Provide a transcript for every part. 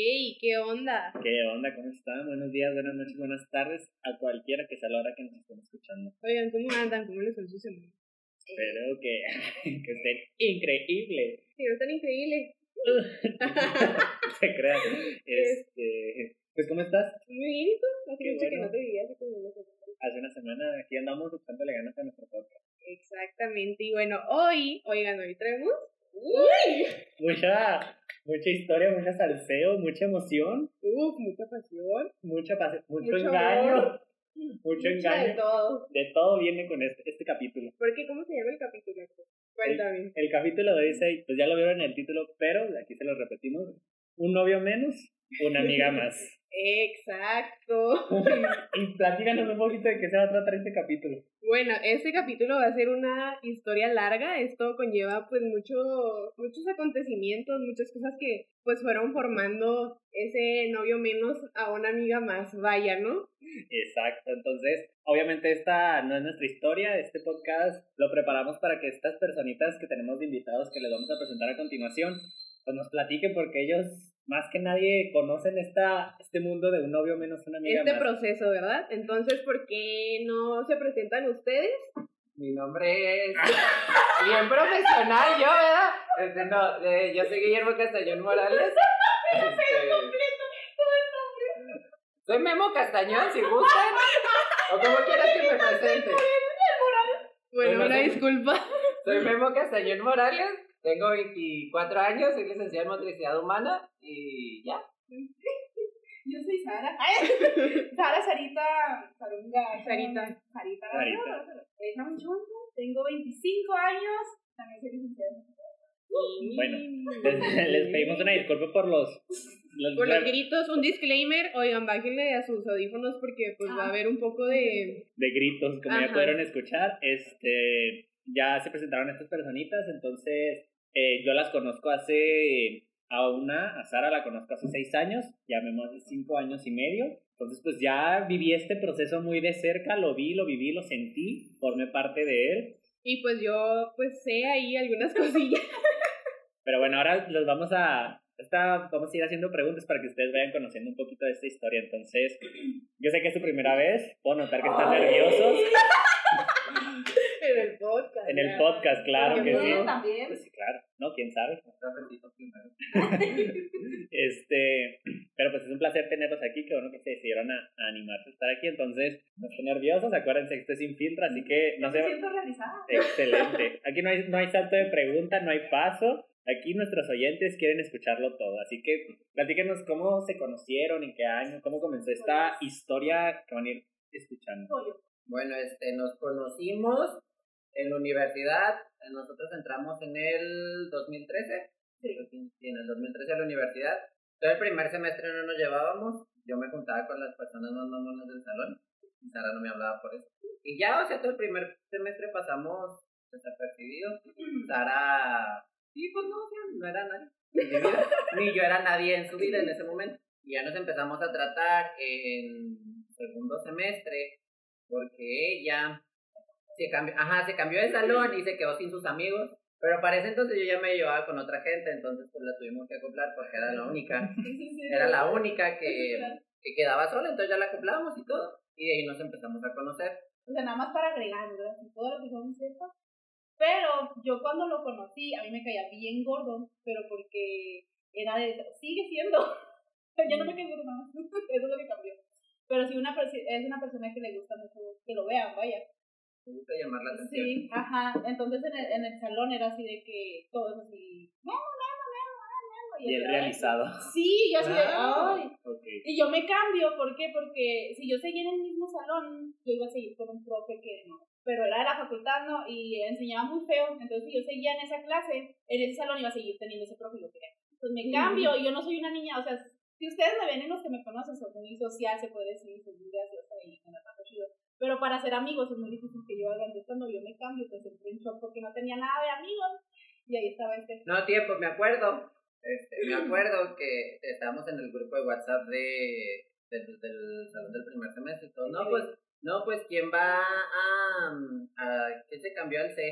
Hey, ¿qué onda? ¿Qué onda? ¿Cómo están? Buenos días, buenas noches, buenas tardes a cualquiera que sea la hora que nos estén escuchando. Oigan, ¿cómo andan? ¿Cómo les fue su semana? Espero que, que estén increíbles. Sí, están increíbles. Se crean. Este, pues, ¿cómo estás? Muy bien, ¿y tú? Hace mucho que no te veía, hace como una semana. Hace una semana aquí andamos buscándole ganas a nuestro podcast. Exactamente, y bueno, hoy, oigan, hoy traemos... ¡Uy! Mucha, mucha historia, mucha salseo, mucha emoción, Uf, mucha pasión. mucha pase- mucho, Mucho engaño, amor. mucho Mucha de engaño. todo. De todo viene con este, este capítulo. ¿Por qué? ¿Cómo se llama el capítulo? Cuéntame. El capítulo dice, pues ya lo vieron en el título, pero aquí se lo repetimos. Un novio menos, una amiga más. Exacto. y platícanos un poquito de qué se va a tratar este capítulo. Bueno, este capítulo va a ser una historia larga. Esto conlleva pues mucho, muchos acontecimientos, muchas cosas que pues fueron formando ese novio menos a una amiga más. Vaya, ¿no? Exacto, entonces, obviamente esta no es nuestra historia, este podcast lo preparamos para que estas personitas que tenemos de invitados que les vamos a presentar a continuación, pues nos platiquen porque ellos más que nadie conocen esta, este mundo de un novio menos una amiga Este más. proceso, ¿verdad? Entonces, ¿por qué no se presentan ustedes? Mi nombre es bien profesional, yo, ¿verdad? Este, no, eh, yo soy Guillermo Castañón Morales. Este, soy Memo Castañón, si gustan. O como quieras que me presente. Bueno, Bueno, una disculpa. Soy Memo Castañón Morales, tengo 24 años, soy licenciada en motricidad humana y ya. Yo soy Sara. Sara Sarita Sarunga. Sarita. Sarita. Sarita. Muchacha, Tengo 25 años. También soy licenciada. en Bueno, les, les pedimos una disculpa por los... los- Por los gritos, un disclaimer, oigan, bájenle a sus audífonos porque pues va a Ah. haber un poco de... de gritos, como ya Ajá. pudieron escuchar, este, ya se presentaron estas personitas, entonces eh, yo las conozco hace, a una, a Sara la conozco hace seis años, ya me hace cinco años y medio, entonces pues ya viví este proceso muy de cerca, lo vi, lo viví, lo sentí, formé parte de él, Y pues yo pues sé ahí algunas cosillas. pero bueno, ahora los vamos a... Esta, vamos a ir haciendo preguntas para que ustedes vayan conociendo un poquito de esta historia. Entonces, yo sé que es su primera vez, puedo notar que están nerviosos en el podcast. en el ya. podcast, claro Porque que sí. también. Pues sí, claro, ¿no? ¿Quién sabe? Este, pero pues es un placer tenerlos aquí, qué bueno que se decidieron a, a animarse a estar aquí, entonces no estén nerviosos, acuérdense que esto es sin filtro, así que no Me se... siento realizada. Excelente. Aquí no hay, no hay salto de pregunta, no hay paso. Aquí nuestros oyentes quieren escucharlo todo. Así que platíquenos cómo se conocieron, en qué año, cómo comenzó esta historia que van a ir escuchando. Bueno, este, nos conocimos en la universidad. Nosotros entramos en el 2013. Sí, en el 2013 a la universidad. Todo el primer semestre no nos llevábamos. Yo me juntaba con las personas más mamonas del salón. Y Sara no me hablaba por eso. Y ya, o sea, todo el primer semestre pasamos desapercibidos. Sara, sí, pues no, no era nadie. Ni yo era nadie en su vida en ese momento. Y ya nos empezamos a tratar en segundo semestre porque ella se cambió, ajá, se cambió de salón y se quedó sin sus amigos. Pero para ese entonces yo ya me llevaba con otra gente, entonces pues la tuvimos que acoplar porque era la única, era la única que, que quedaba sola, entonces ya la acoplamos y todo. Y de ahí nos empezamos a conocer. O sea, nada más para agregar, ¿verdad? Todo lo que son cierto. Pero yo cuando lo conocí, a mí me caía bien gordo, pero porque era de. Sigue siendo. Yo no me caí gordo nada más. Eso es lo que cambió. Pero si una es una persona que le gusta mucho que lo vean, vaya. Me gusta llamar la atención. Sí, ajá. Entonces en el, en el salón era así de que todo es así. No, no, no, no. Bien yo, realizado. Sí, yo así de. Ay. Ok. Y yo me cambio, ¿por qué? Porque si yo seguía en el mismo salón, yo iba a seguir con un profe que no. Pero era de la facultad, ¿no? Y enseñaba muy feo. Entonces, si yo seguía en esa clase, en ese salón iba a seguir teniendo ese profe y lo quería. Entonces, me cambio y yo no soy una niña, o sea, si ustedes me ven en los que me conocen, soy muy social, se puede decir, soy muy graciosa y me la paso chido. Pero para ser amigos es muy difícil que yo haga. Entonces, cuando yo me cambio, pues entré en shock porque no tenía nada de amigos. Y ahí estaba este. No, tiempo, me acuerdo. Este, me acuerdo que estábamos en el grupo de WhatsApp de, del, del salón del primer semestre y todo. No, pues, no, pues, ¿quién va a, a ¿quién se cambió al C?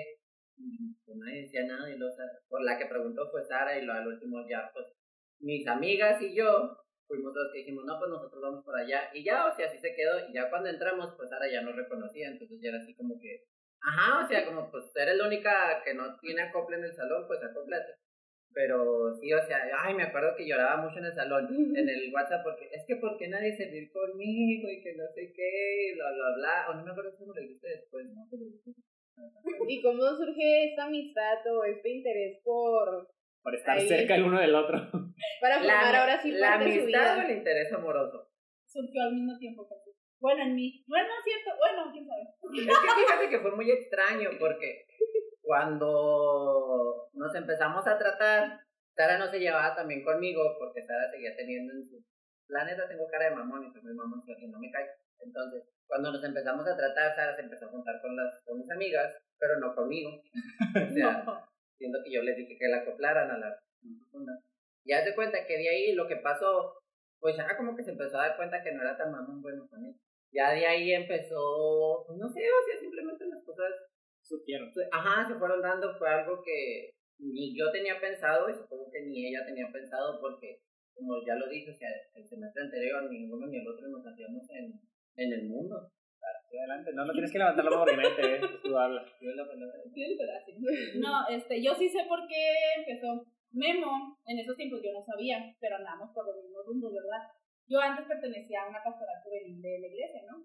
Y Pues nadie decía nada y Sara- por la que preguntó fue Sara y lo al último ya, pues, mis amigas y yo fuimos los que dijimos, no, pues nosotros vamos por allá. Y ya, o sea, así se quedó. Y ya cuando entramos, pues ahora ya nos reconocía. Entonces ya era así como que, ajá, o sea, como pues eres la única que no tiene acople en el salón, pues acoplate. Pero sí, o sea, ay, me acuerdo que lloraba mucho en el salón, en el WhatsApp, porque es que porque nadie se vio conmigo y que no sé qué, bla, bla, bla. O no me acuerdo cómo le dijiste después, ¿no? ¿Y cómo surge esta amistad o este interés por por estar Ahí. cerca el uno del otro. para formar La, ahora sí la amistad o el interés amoroso. Surgió al mismo tiempo casi. Bueno, en mí. Bueno, es cierto. Bueno, quién sabe. Es que fíjate que fue muy extraño porque cuando nos empezamos a tratar, Sara no se llevaba también conmigo porque Sara seguía teniendo en su planeta, tengo cara de mamón y soy muy mamón y no me cae. Entonces, cuando nos empezamos a tratar, Sara se empezó a juntar con, las, con mis amigas, pero no conmigo. O sea, No. Siendo que yo les dije que la acoplaran a la Y haz de cuenta que de ahí lo que pasó, pues ya como que se empezó a dar cuenta que no era tan mamón bueno con él. Ya de ahí empezó, pues no sé, o sea, simplemente las cosas, Surgieron. ajá, se fueron dando, fue algo que ni yo tenía pensado y supongo que ni ella tenía pensado porque, como ya lo dije, o sea, el semestre anterior ni uno ni el otro nos hacíamos en, en el mundo. Adelante. No, no tienes que levantar la mano porque nadie te ve. Tú hablas. Verdad, No, este, yo sí sé por qué empezó. Memo, en esos tiempos yo no sabía, pero andamos por los mismos rumbos, ¿verdad? Yo antes pertenecía a una pastoral juvenil de la iglesia, ¿no?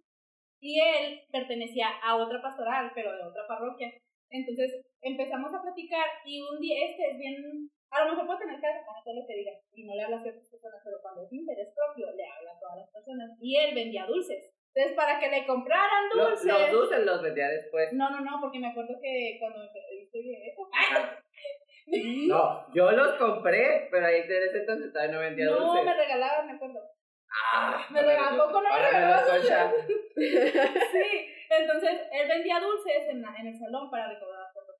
Y él pertenecía a otra pastoral, pero de otra parroquia. Entonces empezamos a platicar y un día este es bien, a lo mejor puede tener cara con todo lo que diga y no le habla a ciertas personas, pero cuando es interés propio le habla a todas las personas. Y él vendía dulces. Entonces para que le compraran dulces. los dulces los vendía después. No, no, no, porque me acuerdo que cuando me eso. No, yo los compré, pero ahí desde ese entonces todavía no vendía No, dulces. me regalaban, me acuerdo. Ah, me regaló, ¿tampoco no me regaló la concha. Sí, entonces él vendía dulces en, la- en el salón para recaudar fondos.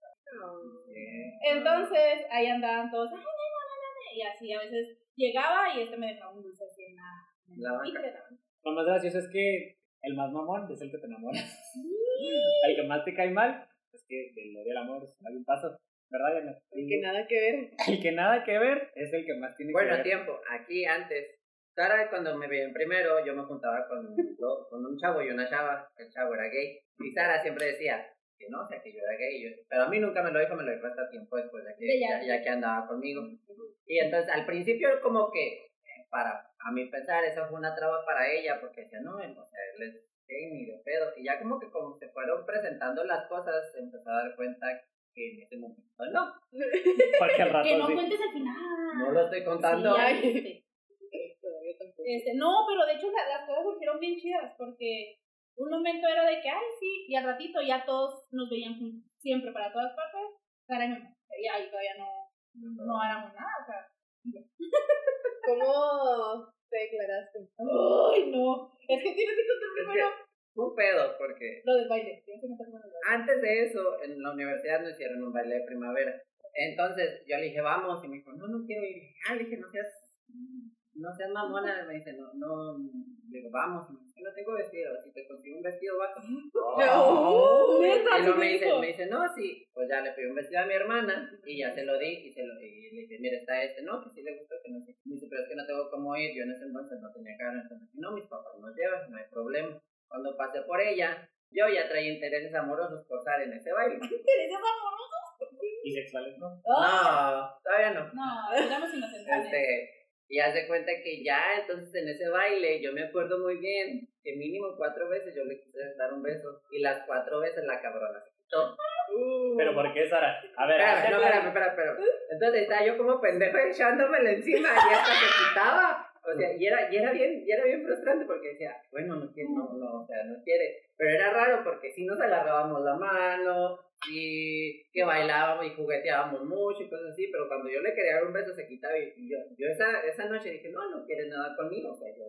Entonces ahí andaban todos, ay, no, no, no, no", y así a veces llegaba y este me dejaba un dulce así en la, en La banca. y le daban. Lo más gracioso es que el más mamón es el que te enamora. El que más te cae mal es que del odio al amor hay un paso. ¿Verdad, Yana? Que nada que ver. El que nada que ver es el que más tiene Bueno, que a ver. tiempo, aquí antes. Sara, cuando me veía en primero, yo me juntaba con, con un chavo y una chava. El chavo era gay. Y Sara siempre decía que no, o sea, que yo era gay. y yo- pero a mí nunca me lo dijo, me lo dijo hasta tiempo después, ya que, De ya. ya, que andaba conmigo. Y entonces, al principio, como que, para, a mi pensar, eso fue una traba para ella, porque decía, no, o sea, él es gay ni de pedo. Y ya como que como se fueron presentando las cosas, se empezó a dar cuenta que en ese momento no. Porque al rato Que no sí. cuentes el final. No lo estoy contando. Sí, este, no, pero de hecho la- las cosas surgieron bien chidas porque un momento era de que, ay, sí, y al ratito ya todos nos veían juntos, siempre para todas partes, Sara y ahí todavía no, no éramos nada, o sea. ¿Cómo te declaraste? Ay, no. Es que tienes que contar primero Fue un pedo, porque lo del baile. Tienes que contar primero antes de eso, en la universidad nos hicieron un baile de primavera. Entonces yo le dije, vamos, y me dijo, no, no quiero ir. Ah, le dije, no seas, no seas mamona. Me dice, no, no, le digo, vamos. Y me dice, no tengo vestido, si te consigo un vestido, vas. No. Neta, Y luego me dice, me dice, no, sí, pues ya le pedí un vestido a mi hermana y ya se lo di y, se lo, y le dije, mira, está este, no, que sí le gustó, que no sé. Me dice, pero es que no tengo cómo ir, yo en ese entonces no tenía cara, entonces, no, mis papás nos llevan, no hay problema. Cuando pasé por ella, yo ya traía intereses amorosos por estar en ese baile. ¿Intereses amorosos? Y sexuales, ¿no? Ah, No, todavía no. No, éramos inocentes. Este, y haz de cuenta que ya, entonces en ese baile, yo me acuerdo muy bien que mínimo cuatro veces yo le quise dar un beso y las cuatro veces la cabrona se quitó. Uh. Pero ¿por qué, Sara? A ver, hazte no, claro. espérame, espérame, espérame. Entonces estaba yo como pendejo echándomela encima y hasta se quitaba. O sea, y era, y era bien, y era bien frustrante porque decía, bueno, no quiere, no, no, o sea, no quiere. Pero era raro porque si nos agarrábamos la mano, y que bailábamos y jugueteábamos mucho y cosas así, pero cuando yo le quería dar un beso se quitaba y, y yo, yo esa, esa noche dije, no, no quiere nada conmigo, o sea, yo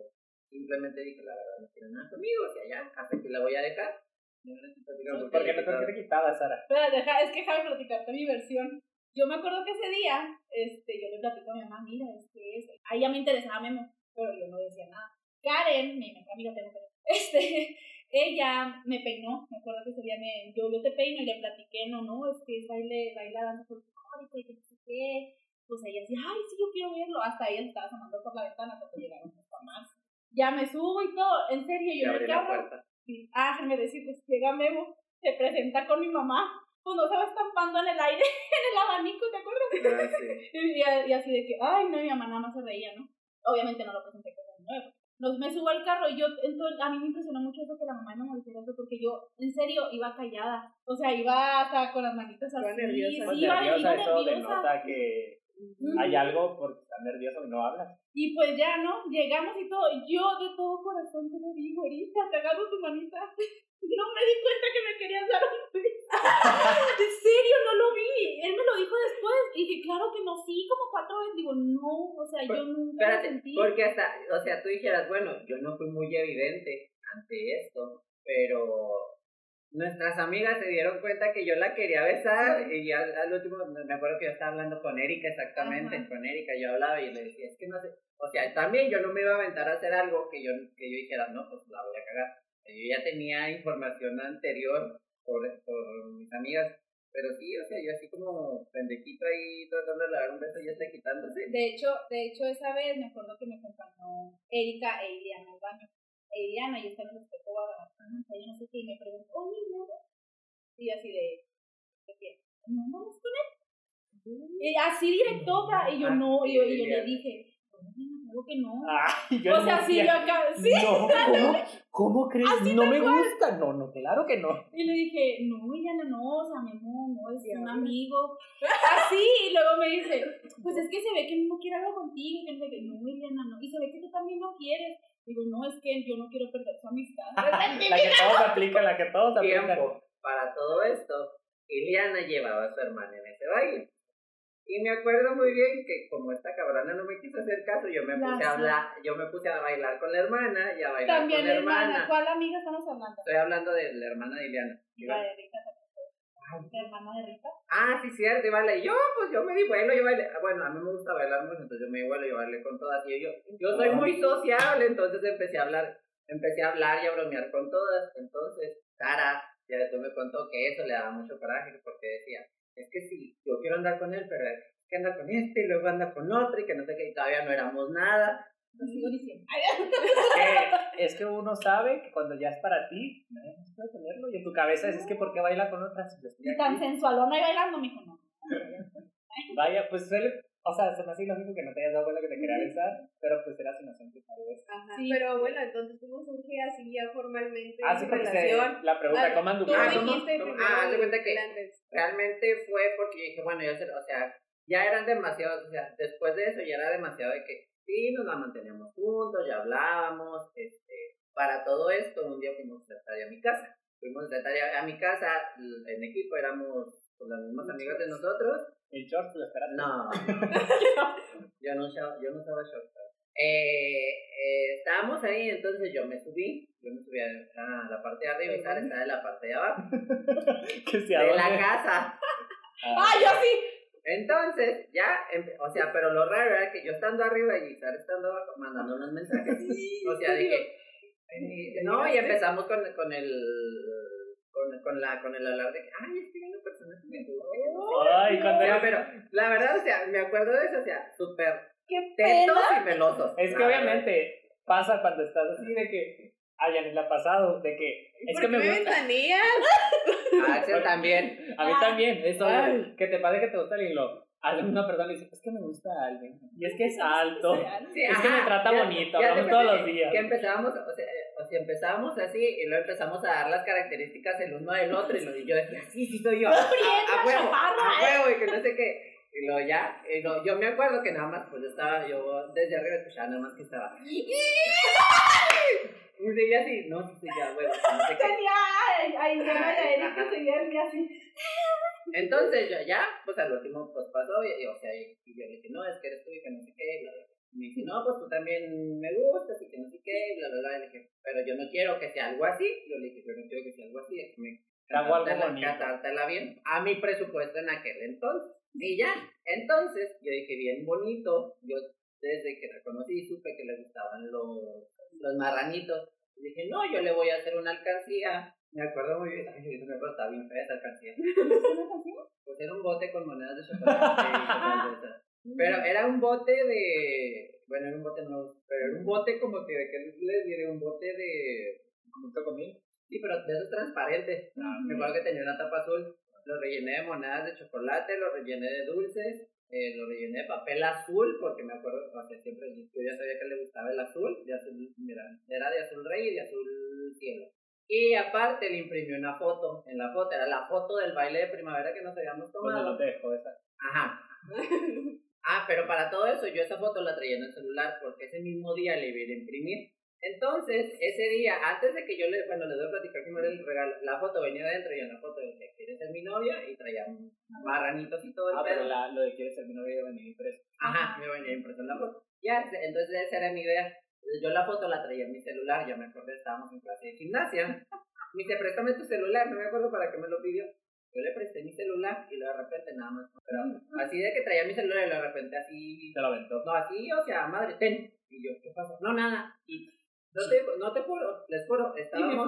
simplemente dije, la verdad, no quiere nada conmigo, o sea, ya, hasta que la voy a dejar. Y ahora estoy platicando ¿Por qué ella no quitaba. te quitabas, Sara? Deja, es que déjame platicarte mi versión. Yo me acuerdo que ese día, este, yo le platico a mi mamá, mira, es que es. Ahí ya me interesaba Memo, pero yo no decía nada. Karen, mi mejor amiga, tengo este, ella me peinó, me acuerdo que ese día me, yo, yo te peino y le platiqué, no, no, es que es baile, baila danza folclórica y que no sé qué, pues ella decía, ay, sí, yo quiero verlo. Hasta ella estaba asomando por la ventana cuando llegaron los mamás. Ya me subo y todo, en serio, yo el carro. Sí. Ah, me decir, pues llega Memo, se presenta con mi mamá, pues no se va estampando en el aire, en el abanico, ¿te acuerdas? Ah, sí. y, y, así de que, ay, no, mi mamá nada más se reía, ¿no? Obviamente no lo presenté como nuevo. Nos, me subo al carro y yo, entonces, a mí me impresionó mucho eso que la mamá no me dijera eso porque yo, en serio, iba callada. O sea, iba hasta con las manitas así. Iba nerviosa. Sí, iba, nerviosa, iba eso denota que hay algo porque está nervioso y no hablas. Y pues ya, ¿no? Llegamos y todo. Yo de todo corazón te lo digo ahorita, te agarro tu manita. No me di cuenta que me querías dar un beso. en serio, no lo vi. Él me lo dijo después. Y dije, claro que no, sí, como cuatro veces. Digo, no, o sea, yo nunca lo sentí. Porque hasta, o sea, tú dijeras, bueno, yo no fui muy evidente ante esto, pero nuestras amigas se dieron cuenta que yo la quería besar y ya al último me acuerdo que yo estaba hablando con Erika exactamente, con Erika yo hablaba y le decía, es que no sé, o sea, también yo no me iba a aventar a hacer algo que yo, que yo dijera, no, pues la voy a cagar. Yo ya tenía información anterior por, por mis amigas, pero sí, o sea, yo así como pendejito ahí tratando de dar un beso y ya está quitándose. De hecho, de hecho esa vez me acuerdo que me acompañó Erika e Iliana al baño. Eliana y está en el espejo y no sé qué, y me preguntó, oye, ¿no? Y así de, ¿de qué? ¿No vamos con él? Y así directota, y yo no, y yo, y yo le dije, claro que no. yo o sea, sí, yo acá, sí. No, ¿cómo, ¿cómo crees? no me gusta. No, no, claro que no. Y le dije, no, Eliana, no, o sea, mi amor, no, es un amigo. Así, y luego me dice, pues es que se ve que no quiere algo contigo, que no, no, Eliana, no, y se ve que tú también no quieres. Digo, no, es que yo no quiero perder su amistad. la que todos aplican, la que todos aplican. Tiempo para todo esto, Iliana llevaba a su hermana en ese baile. Y me acuerdo muy bien que como esta cabrona no me quiso hacer caso, yo me puse a hablar, yo me puse a bailar con la hermana y a bailar También con la hermana. hermana. ¿Cuál amiga estamos hablando? Estoy hablando de la hermana de Iliana. Y la de Rita ¿La hermana de Rita? Ah, sí, cierto, y bailé. Yo, pues yo me di vuelo, yo bailé. Bueno, a mí me gusta bailar mucho, entonces yo me di vuelo, yo bailé con todas. Y yo, yo soy muy sociable, entonces empecé a hablar, empecé a hablar y a bromear con todas. Entonces, Sara, ya después me contó que eso le daba mucho coraje, porque decía, es que sí, yo quiero andar con él, pero es que anda con este y luego anda con otro y que no sé qué, y todavía no éramos nada. Sigo diciendo. es que uno sabe que cuando ya es para ti, no puede tenerlo. Y en tu cabeza es, es que ¿por qué baila con otras? Y tan sensualona y bailando, mijo, no. Vaya, pues suele, o sea, se me hace lógico que no te hayas dado cuenta que te quería besar, pero pues eras inocente tal vez. Ajá, sí. pero bueno, entonces cómo surge así ya formalmente ah, sí, relación. la pregunta, ah, ¿cómo anduvo? Ah, ¿cómo, ¿cómo? ah, de cuenta que realmente fue porque dije, bueno, ya, o sea, ya eran demasiados, o sea, después de eso ya era demasiado de que sí, nos la manteníamos juntos, ya hablábamos, este, para todo esto, un día fuimos a a mi casa, fuimos a a mi casa, en equipo éramos con las mismas amigas de nosotros. ¿En shorts lo esperaste? No, yo no, yo no usaba shorts. Eh, eh, estábamos ahí, entonces yo me subí, yo me subí a, la parte de arriba y Sara estaba en la parte de abajo. de la casa. ¡Ah, yo sí! Entonces, ya, o sea, pero lo raro era que yo estando arriba y estar estando abajo, mandando unos mensajes. o sea, de que. no, y empezamos con, con el. Con, con, la, con el hablar de que, ay, estoy viendo personajes me Ay, cuando era... Pero, la verdad, o sea, me acuerdo de eso, o sea, súper tetos y melosos. Es que obviamente pasa cuando estás así de que, a Yanis le ha pasado de que es que me gusta. A Axel también. A mí también. Eso que te pase que te gusta alguien lo a una persona le dice, es que me gusta alguien. Y es que es alto. es que me trata bonito. Hablamos todos los días. Que empezábamos, o sea, o sea, empezábamos así y luego empezamos a dar las características el uno del otro y, lo, y yo decía, sí, sí soy yo. A, a huevo, a huevo y que no sé qué. Y luego ya, y luego, yo me acuerdo que nada más, pues yo estaba, yo desde arriba escuchaba nada más que estaba. Y seguía así, no, sí, ya, bueno, no sé. Tenía, ahí ya, Erika seguía así. Entonces yo ya, pues al último pues pasó y, o sea, y, yo le dije, no, es que eres tú y que no sé qué, bla, bla. Y me dice, no, pues tú también me gustas y que no sé qué, bla, bla, bla. Y le dije, pero yo no quiero que sea algo así. Yo le dije, pero no quiero que sea algo así, déjame catártela bien a mi presupuesto en aquel entonces. Y ya, entonces yo dije, bien bonito, yo desde que la conocí supe que le gustaban los, los marranitos. Y dije, no, yo le voy a hacer una alcancía. Me acuerdo muy bien, ay, me acuerdo, estaba bien fea esa alcancía. ¿Una alcancía? Pues era un bote con monedas de chocolate Pero era un bote de. Bueno, era un bote nuevo. Pero era un bote como que. ¿Qué les diré? Un bote de. ¿Mucho comida? Sí, pero de esos transparentes. Me acuerdo que tenía una tapa azul. Lo rellené de monedas de chocolate, lo rellené de dulces, eh, lo rellené de papel azul, porque me acuerdo que siempre yo ya sabía que le gustaba el azul, de azul, mira, era de azul rey y de azul cielo. Y aparte le imprimí una foto, en la foto, era la foto del baile de primavera que nos habíamos tomado. no te esa. Ajá. ah, pero para todo eso yo esa foto la traía en el celular porque ese mismo día le iba a imprimir. Entonces, ese día, antes de que yo le, bueno, les doy a platicar cómo era el regalo, la foto venía adentro y en la foto decía, ¿quieres ser mi novia? Y traía marranitos y todo el Ah, pero la, lo de quieres ser mi novia iba a venir impreso. Ajá, me venía impreso en la foto. Ya, entonces esa era mi idea. Yo la foto la traía en mi celular, ya me acordé, estábamos en clase de gimnasia. Me dice, préstame tu celular, no me acuerdo para qué me lo pidió. Yo le presté mi celular y luego de repente nada más. Pero así de que traía mi celular y de repente así. Te lo aventó. No, así, o sea, madre, ten. Y yo, ¿qué pasó? No, nada. Y no te, no te juro, les juro, estábamos.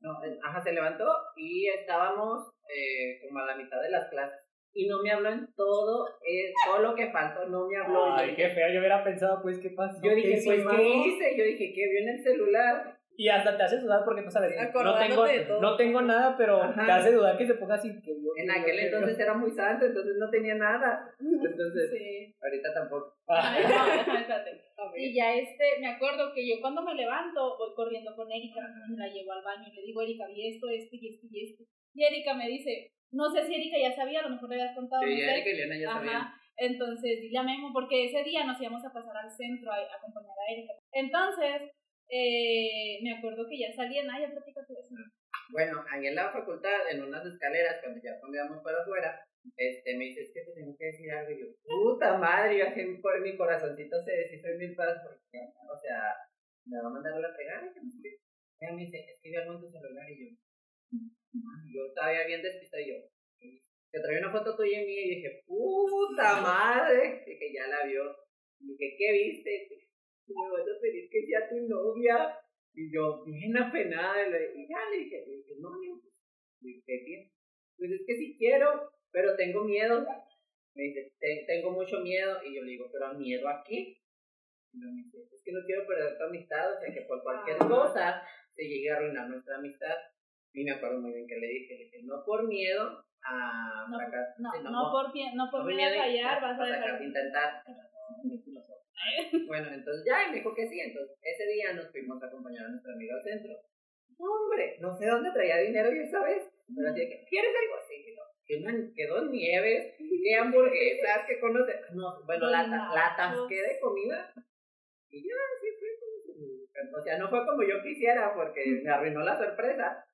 No, eh, ajá, se levantó y estábamos eh, como a la mitad de las clases. Y no me habló en todo, eh, todo lo que faltó, no me habló. Ay, qué feo, yo hubiera pensado, pues, ¿qué pasó? Yo dije, pues, ¿qué hice? Yo dije, ¿qué vio en el celular? Y hasta te hace dudar porque no sabes. No tengo, de todo. no tengo nada, pero Ajá. te hace dudar que se ponga así. Que yo, En aquel entonces era muy santo, entonces no tenía nada. Entonces, Sí. ahorita tampoco. Ah, Ay, no, espérate. Y ya este, me acuerdo que yo cuando me levanto voy corriendo con Erika, me la llevo al baño y le digo, Erika, vi esto, esto y esto y esto. Y Erika me dice, no sé si Erika ya sabía, a lo mejor le habías contado. Sí, no sé. Erika y Liana ya sabían. Entonces, dile a Memo, porque ese día nos íbamos a pasar al centro a, a acompañar a Erika. Entonces, eh, me acuerdo que ya salían, ay, ya platica tú eso. Bueno, ahí en la facultad, en unas escaleras, cuando ya íbamos para afuera, este, me dice, es que te tengo que decir algo. Y yo, puta madre, yo por mi corazoncito se deshizo en mil pedazos. porque, O sea, me va a mandar a la. Ella me dice, es algo en tu celular y yo, yo todavía bien despistado y yo, te traía una foto tuya y mía y dije, puta madre, y que ya la vio. Y dije, ¿qué viste? Me vas a pedir que sea tu novia. Y yo, bien apenada, y, ya le dije, le dije, no, no, le dije, ¿qué? Pues es que sí quiero, pero tengo miedo. Me dice, "Te- tengo mucho miedo. Y yo le digo, ¿pero miedo a qué? Y me dice, es que no quiero perder tu amistad, o sea, que por cualquier Ah. cosa se llegue a arruinar nuestra amistad. Y me acuerdo muy bien que le dije, le dije, no por miedo a No, fracasar, no, sino no, por, no por miedo a fallar, vas a dejar. de intentar. Bueno, entonces ya, y me dijo que sí. Entonces, ese día nos fuimos a acompañar a nuestra amiga al centro. No, hombre, no sé dónde traía dinero yo esa vez. Pero así que, ¿quieres algo así? Y yo, Que, dos nieves, que hamburguesas, que conoces. No, bueno, la, la atasqué de comida. Y ya, así fue. como- O sea, no fue como yo quisiera porque me arruinó la sorpresa.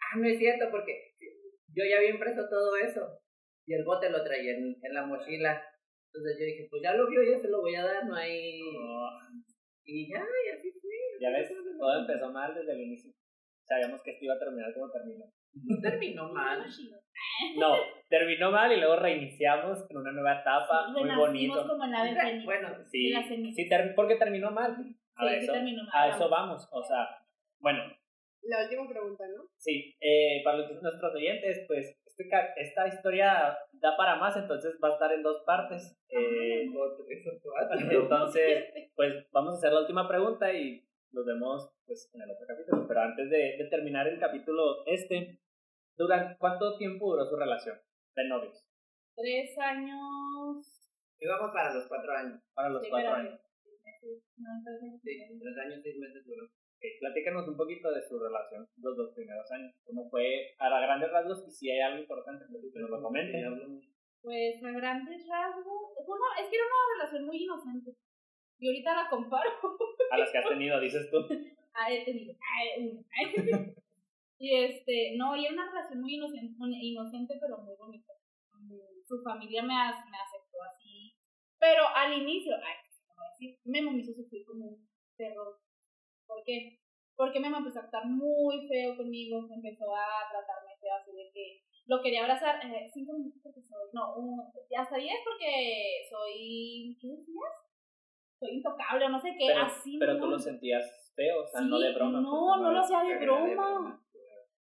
Ah, no es cierto, porque yo ya había impreso todo eso. Y el bote lo traía en, en la mochila. Entonces yo dije, pues ya lo vio, ya se lo voy a dar, no hay... Y ya, y así fue. ya ves, todo empezó mal desde el inicio. Sabíamos que esto iba a terminar como terminó. No terminó mal. No, terminó mal y luego reiniciamos en una nueva etapa, muy bonito. como la. Bueno, Sí, sí ter- porque terminó mal. A, Sí, sí eso, terminó mal, a eso vamos. vamos. O sea, bueno, La última pregunta, ¿no? sí, eh, para los, nuestros oyentes, pues este esta historia da para más, entonces va a estar en dos partes. Eh, entonces, pues vamos a hacer la última pregunta y nos vemos pues en el otro capítulo. Pero antes de, de terminar el capítulo este, ¿durante cuánto tiempo duró su relación de novios? Tres años. Íbamos para los cuatro años. Para los Sí, cuatro años. Sí, tres años, seis meses duró. Platícanos un poquito de su relación los dos primeros años. ¿Cómo fue a grandes rasgos? Y si hay algo importante, que nos lo comenten. Pues a grandes rasgos. Bueno, es que era una relación muy inocente. Y ahorita la comparo. A las que has tenido, dices tú. Ah, he tenido. Una. y este, no, y era una relación muy inocente, inocente pero muy bonita. Su familia me, as- me aceptó así. Pero al inicio, ay, no voy a decir, Memo me hizo sufrir como un perro. ¿Por qué? Porque Memo empezó a actuar muy feo conmigo, empezó a tratarme feo así de que lo quería abrazar eh, cinco minutos porque soy, no, un, hasta diez porque soy, ¿qué decías? Soy intocable o no sé qué, Pero, así pero no. tú lo sentías feo, o sea, Sí, no de broma. No, pues, no lo hacía de broma.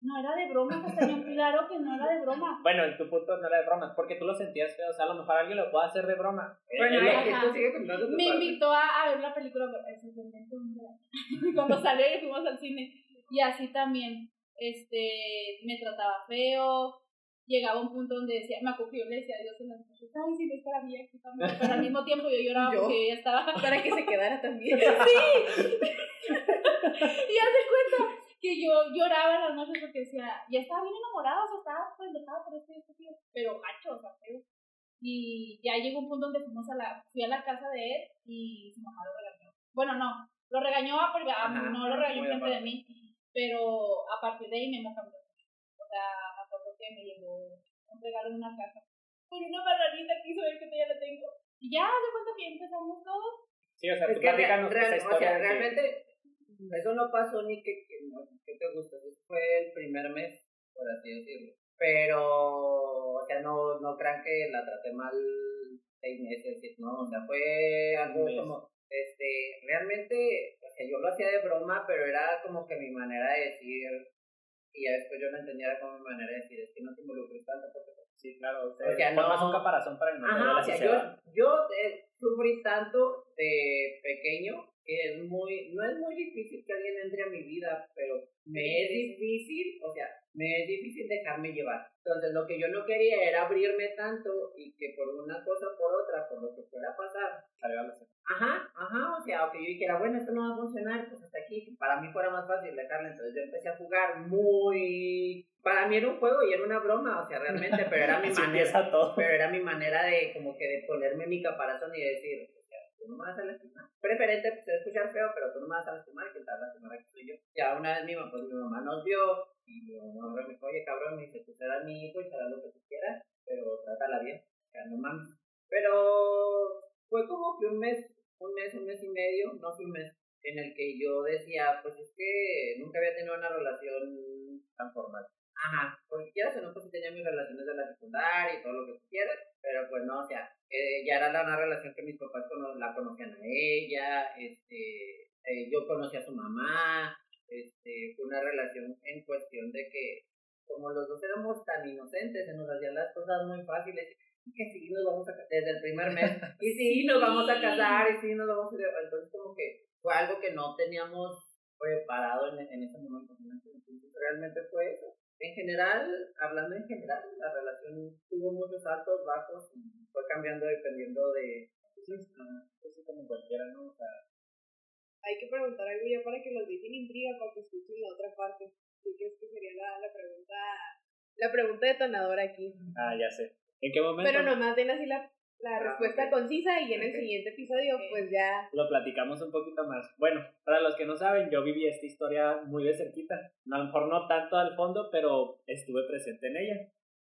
No era de broma, Castañón, claro que no era de broma. Bueno, en tu punto no era de broma, porque tú lo sentías feo, o sea, a lo mejor alguien lo puede hacer de broma. Bueno, Eh, tú sigue contando tu Me parte. invitó a, a ver la película cuando salió y fuimos al cine. Y así también, este, me trataba feo. Llegaba un punto donde decía, me acogió, le decía a Dios en las noches, ay, sí, es para mí aquí también. Pero al mismo tiempo yo lloraba Yo. porque ella estaba Para que se quedara también. Y haz de cuenta que yo lloraba en las noches porque decía, ya estaba bien enamorada, o sea, estaba pues dejada por este, este tío, pero gacho, o sea, feo. Y ya llegó un punto donde fuimos a la, fui a la casa de él y su mamá lo regañó. Bueno, no, lo regañó, a- a- Ajá, no lo regañó frente de mí, pero a partir de ahí me mucho. O sea, me acuerdo que me llevó un regalo en una caja con una marranita que hizo ver que todavía la tengo. Y ya, de cuenta que ya empezamos todos. Sí, o sea, Es tú que real- o sea, realmente eso no pasó ni que te gusta, fue el primer mes, por así decirlo. Pero, o sea, no, no crean que la traté mal seis meses, no, o sea, fue algo como, este, realmente, o sea, yo lo hacía de broma, pero era como que mi manera de decir, y ya después yo no entendía era como mi manera de decir, es que no te involucres tanto porque Sí, claro, o sea, O sea, formas no- un caparazón para que no te Ajá, duela o sea, si se yo, yo eh, sufrí tanto de pequeño que es muy, no es muy difícil que alguien entre a mi vida, pero me es difícil, o sea, me es difícil dejarme llevar. Entonces, lo que yo no quería era abrirme tanto y que por una cosa o por otra, por lo que fuera a pasar. Ajá, ajá, o sea, o que yo dijera, bueno, esto no va a funcionar, pues hasta aquí, para mí fuera más fácil dejarla, entonces yo empecé a jugar muy... Para mí era un juego y era una broma, o sea, realmente, pero era mi manera, pero era mi manera de, como que de ponerme mi caparazón y decir, no me vas a lastimar. Preferente, pues, escuchar feo, pero tú no me vas a lastimar, que tal lastimar que soy yo. Ya una vez mi mamá, pues mi mamá nos vio, y mi mamá me dijo, oye, cabrón, me dice, tú serás mi hijo y serás lo que tú quieras, pero trátala bien, sea, no mames. Pero fue como que un mes, un mes, un mes y medio, no fue un mes, en el que yo decía, pues es que nunca había tenido una relación tan formal. Ajá, porque quieras o no, pues tenía mis relaciones de la secundaria y todo lo que quieras, pero pues no, o sea, eh, ya era la, una relación que mis papás cono- la conocían a ella, este, eh, yo conocí a su mamá, este, fue una relación en cuestión de que como los dos éramos tan inocentes, se nos hacían las cosas muy fáciles, y que sí nos vamos a ca- desde el primer mes, y sí nos vamos a casar, y sí nos vamos a entonces como que fue algo que no teníamos preparado en, en ese momento, realmente fue eso. En general, hablando en general, la relación tuvo muchos altos, bajos, y fue cambiando dependiendo de... Sí, sí, como cualquiera, ¿no? O sea, Hay que preguntar algo ya para que los dejen intriga para que escuchen la otra parte. Así que esta sería la, la pregunta, la pregunta detonadora aquí. ah, ya sé. ¿En qué momento? Pero nomás den así la, la Ah, respuesta concisa y en el siguiente episodio pues ya lo platicamos un poquito más. Bueno, para los que no saben, yo viví esta historia muy de cerquita. A lo mejor no tanto al fondo, pero estuve presente en ella.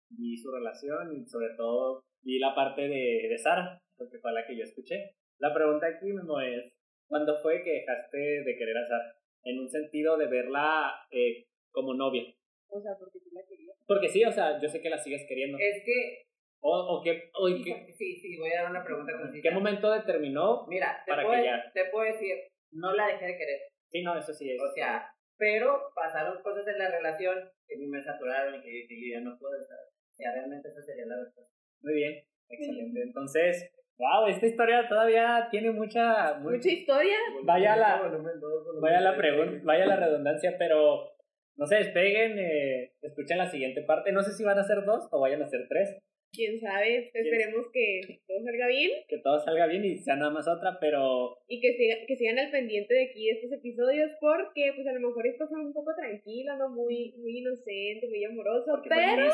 Vi su relación y sobre todo vi la parte de, de Sara, porque fue la que yo escuché. La pregunta aquí, Memo, es, ¿cuándo fue que dejaste de querer a Sara? En un sentido de verla eh, como novia. o sea porque tú la querías. Porque sí, o sea, yo sé que la sigues queriendo. Es que... O, o qué, o en qué, Sí, sí, voy a dar una pregunta ¿en concisa. qué momento determinó? Mira, te para puedo, que ya- te puedo decir, no la dejé de querer. Sí, no, eso sí es. O sea, pero pasaron cosas en la relación que a mí me saturaron y que, que yo ya no puedo estar. O sea, realmente esa sería la respuesta. Muy bien, excelente. Entonces, wow, esta historia todavía tiene mucha, muy- Mucha historia. Vaya la- Volumen dos, volumen vaya la pregunta, vaya la redundancia, pero no se despeguen, eh, escuchen la siguiente parte. No sé si van a ser dos o vayan a ser tres, Quién sabe, esperemos que todo salga bien que todo salga bien y sea nada más otra, pero y que, siga- que sigan al pendiente de aquí de estos episodios porque pues a lo mejor esto fue un poco tranquilo, no muy, muy inocente, muy amoroso, porque pero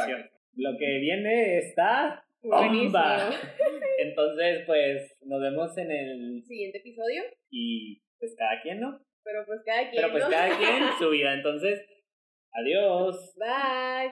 lo que viene está bomba. Entonces, pues nos vemos en el Siguiente episodio, y pues cada quien, ¿no? pero pues cada quien, Pero pues ¿no? cada quien su vida. Entonces, adiós. Bye.